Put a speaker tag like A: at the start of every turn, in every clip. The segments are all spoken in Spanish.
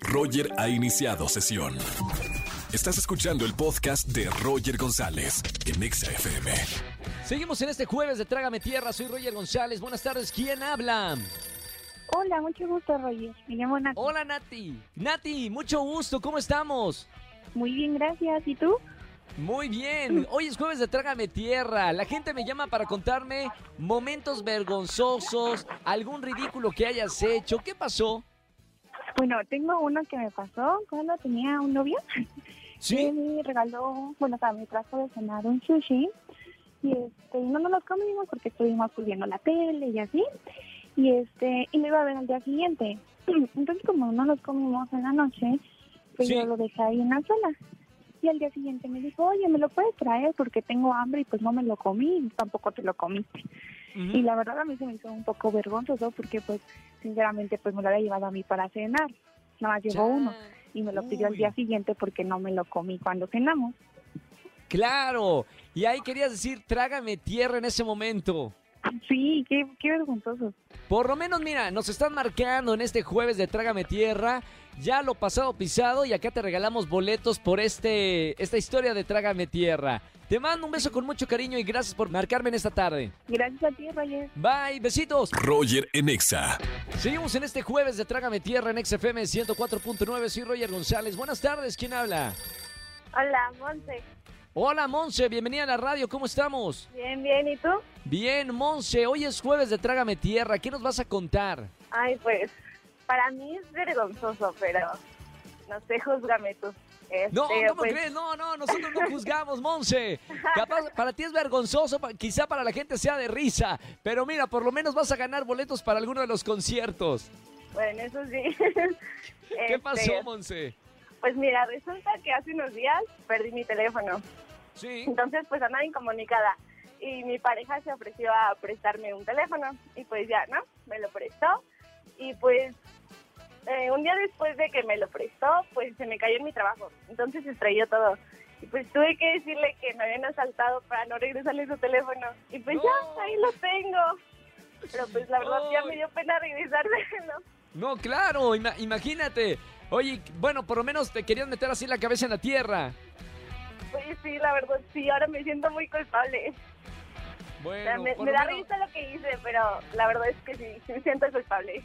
A: Roger ha iniciado sesión. Estás escuchando el podcast de Roger González en Exa FM.
B: Seguimos en este jueves de Trágame Tierra. Soy Roger González. Buenas tardes. ¿Quién habla?
C: Hola, mucho gusto, Roger. Me llamo Nati.
B: Hola, Nati. Nati, mucho gusto. ¿Cómo estamos?
C: Muy bien, gracias. ¿Y tú?
B: Muy bien. Hoy es jueves de Trágame Tierra. La gente me llama para contarme momentos vergonzosos, algún ridículo que hayas hecho. ¿Qué pasó?
C: Bueno, tengo uno que me pasó cuando tenía un novio. Que
B: ¿Sí?
C: me regaló, bueno, o sea, me trajo de cenar un sushi. Y este, no nos los comimos porque estuvimos pues, viendo la tele y así. Y este, y me iba a ver al día siguiente. Entonces, como no los comimos en la noche, pues
B: Sí.
C: yo lo dejé ahí en la sala. Y al día siguiente me dijo, oye, ¿me lo puedes traer? Porque tengo hambre y pues no me lo comí tampoco te lo comiste. Y la verdad a mí se me hizo un poco vergonzoso porque pues sinceramente pues me lo había llevado a mí para cenar. Nada más llevó uno y me lo pidió al día siguiente porque no me lo comí cuando cenamos.
B: Claro. Y ahí querías decir, trágame tierra en ese momento.
C: Sí, qué, qué vergonzoso.
B: Por lo menos, mira, nos están marcando en este jueves de Trágame Tierra. Ya lo pasado pisado y acá te regalamos boletos por este esta historia de Trágame Tierra. Te mando un beso con mucho cariño y gracias por marcarme en esta tarde.
C: Gracias a ti, Roger.
B: Bye, besitos.
A: Roger en Exa.
B: Seguimos en este jueves de Trágame Tierra en XFM 104.9. Soy Roger González. Buenas tardes, ¿quién habla?
C: Hola, Monse.
B: Hola, Monse, bienvenida a la radio, ¿cómo estamos?
C: Bien, bien, ¿y tú?
B: Bien, Monse, hoy es jueves de Trágame Tierra. ¿Qué nos vas a contar?
D: Ay, pues, para mí es vergonzoso, pero no sé, júzgame tú. Este,
B: No, ¿cómo
D: pues,
B: crees? No, no, nosotros no juzgamos, Monse. Capaz, para ti es vergonzoso, quizá para la gente sea de risa, pero mira, por lo menos vas a ganar boletos para alguno de los conciertos.
D: Bueno, eso sí.
B: ¿Qué
D: Este,
B: pasó, Monse?
D: Pues mira, resulta que hace unos días perdí mi teléfono.
B: Sí.
D: Entonces, pues andaba incomunicada. Y mi pareja se ofreció a prestarme un teléfono. Y pues ya, ¿no? Me lo prestó. Y pues eh, un día después de que me lo prestó, pues se me cayó en mi trabajo. Entonces se estrelló todo. Y pues tuve que decirle que me habían asaltado para no regresarle su teléfono. Y pues
B: No.
D: ya, ahí lo tengo. Pero pues la verdad ya me dio pena regresármelo.
B: No, claro, ima- imagínate. Oye, bueno, por lo menos te querían meter así la cabeza en la tierra.
D: Pues sí, la verdad sí, ahora me siento muy culpable. O sea,
B: Bueno,
D: me, da
B: menos-
D: risa lo que hice, pero la verdad es que sí, sí me siento culpable.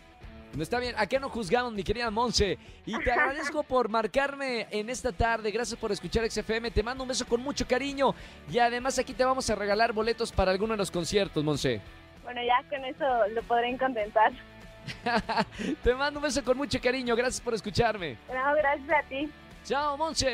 B: No está bien, acá no juzgamos, mi querida Monse. Y te agradezco por marcarme en esta tarde. Gracias por escuchar XFM. Te mando un beso con mucho cariño. Y además aquí te vamos a regalar boletos para alguno de los conciertos, Monse.
D: Bueno, ya con eso lo podré contentar.
B: te mando un beso con mucho cariño. Gracias por escucharme.
D: No, gracias a ti.
B: Chao, Monse.